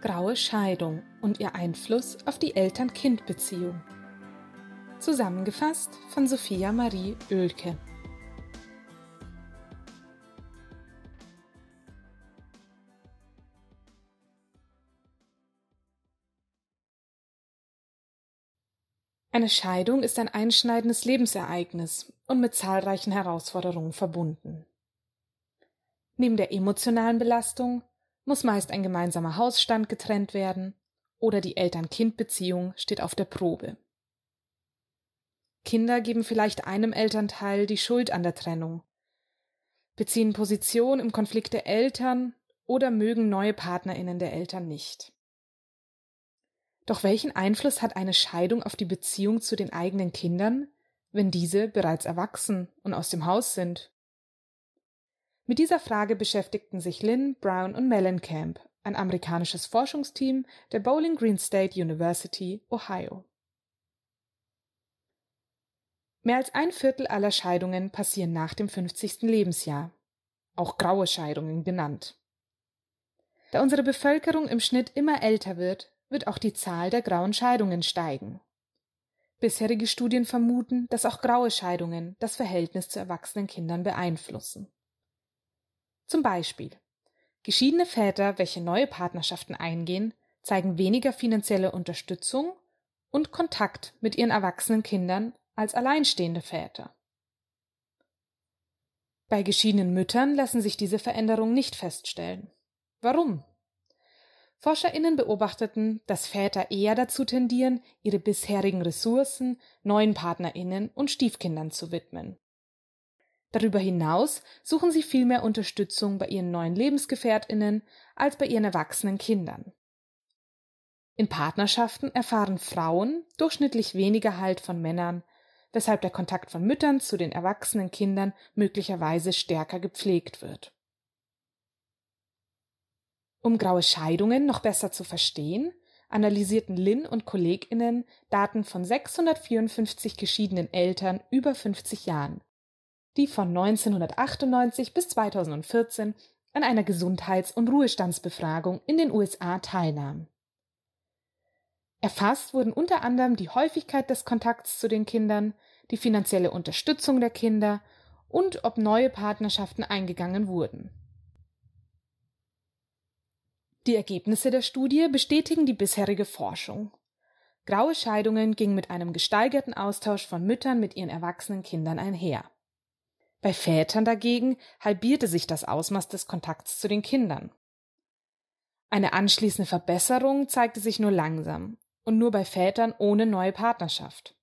Graue Scheidung und ihr Einfluss auf die Eltern-Kind-Beziehung. Zusammengefasst von Sophia Marie Oelke. Eine Scheidung ist ein einschneidendes Lebensereignis und mit zahlreichen Herausforderungen verbunden. Neben der emotionalen Belastung muss meist ein gemeinsamer Hausstand getrennt werden oder die Eltern-Kind-Beziehung steht auf der Probe. Kinder geben vielleicht einem Elternteil die Schuld an der Trennung, beziehen Position im Konflikt der Eltern oder mögen neue Partnerinnen der Eltern nicht. Doch welchen Einfluss hat eine Scheidung auf die Beziehung zu den eigenen Kindern, wenn diese bereits erwachsen und aus dem Haus sind? Mit dieser Frage beschäftigten sich Lynn, Brown und Mellencamp, ein amerikanisches Forschungsteam der Bowling Green State University, Ohio. Mehr als ein Viertel aller Scheidungen passieren nach dem 50. Lebensjahr, auch graue Scheidungen genannt. Da unsere Bevölkerung im Schnitt immer älter wird, wird auch die Zahl der grauen Scheidungen steigen. Bisherige Studien vermuten, dass auch graue Scheidungen das Verhältnis zu erwachsenen Kindern beeinflussen. Zum Beispiel Geschiedene Väter, welche neue Partnerschaften eingehen, zeigen weniger finanzielle Unterstützung und Kontakt mit ihren erwachsenen Kindern als alleinstehende Väter. Bei geschiedenen Müttern lassen sich diese Veränderungen nicht feststellen. Warum? ForscherInnen beobachteten, dass Väter eher dazu tendieren, ihre bisherigen Ressourcen neuen PartnerInnen und Stiefkindern zu widmen. Darüber hinaus suchen sie viel mehr Unterstützung bei ihren neuen Lebensgefährtinnen als bei ihren erwachsenen Kindern. In Partnerschaften erfahren Frauen durchschnittlich weniger Halt von Männern, weshalb der Kontakt von Müttern zu den erwachsenen Kindern möglicherweise stärker gepflegt wird. Um graue Scheidungen noch besser zu verstehen, analysierten Lin und KollegInnen Daten von 654 geschiedenen Eltern über 50 Jahren die von 1998 bis 2014 an einer Gesundheits- und Ruhestandsbefragung in den USA teilnahm. Erfasst wurden unter anderem die Häufigkeit des Kontakts zu den Kindern, die finanzielle Unterstützung der Kinder und ob neue Partnerschaften eingegangen wurden. Die Ergebnisse der Studie bestätigen die bisherige Forschung. Graue Scheidungen gingen mit einem gesteigerten Austausch von Müttern mit ihren erwachsenen Kindern einher. Bei Vätern dagegen halbierte sich das Ausmaß des Kontakts zu den Kindern. Eine anschließende Verbesserung zeigte sich nur langsam und nur bei Vätern ohne neue Partnerschaft.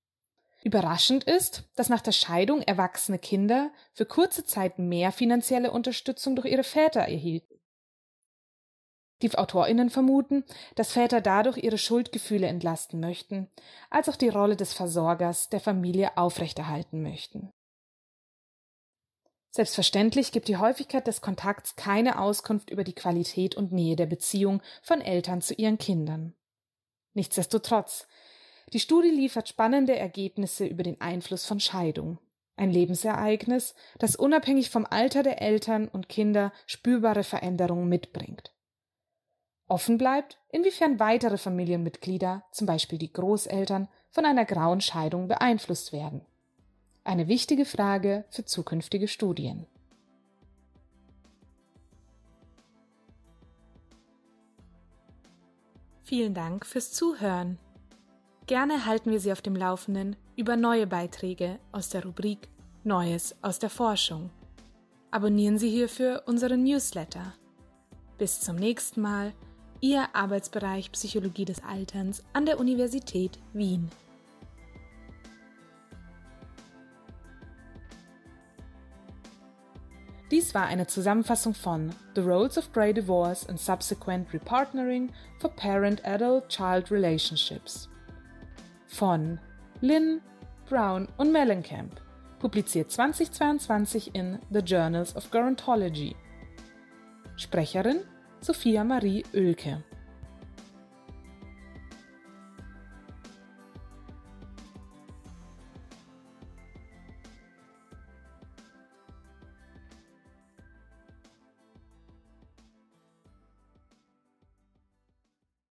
Überraschend ist, dass nach der Scheidung erwachsene Kinder für kurze Zeit mehr finanzielle Unterstützung durch ihre Väter erhielten. Die Autorinnen vermuten, dass Väter dadurch ihre Schuldgefühle entlasten möchten, als auch die Rolle des Versorgers der Familie aufrechterhalten möchten. Selbstverständlich gibt die Häufigkeit des Kontakts keine Auskunft über die Qualität und Nähe der Beziehung von Eltern zu ihren Kindern. Nichtsdestotrotz, die Studie liefert spannende Ergebnisse über den Einfluss von Scheidung, ein Lebensereignis, das unabhängig vom Alter der Eltern und Kinder spürbare Veränderungen mitbringt. Offen bleibt, inwiefern weitere Familienmitglieder, zum Beispiel die Großeltern, von einer grauen Scheidung beeinflusst werden. Eine wichtige Frage für zukünftige Studien. Vielen Dank fürs Zuhören. Gerne halten wir Sie auf dem Laufenden über neue Beiträge aus der Rubrik Neues aus der Forschung. Abonnieren Sie hierfür unseren Newsletter. Bis zum nächsten Mal, Ihr Arbeitsbereich Psychologie des Alterns an der Universität Wien. Dies war eine Zusammenfassung von The Roles of Grey Divorce and Subsequent Repartnering for Parent-Adult-Child Relationships von Lynn, Brown und Mellencamp, publiziert 2022 in The Journals of Gerontology. Sprecherin Sophia Marie Oelke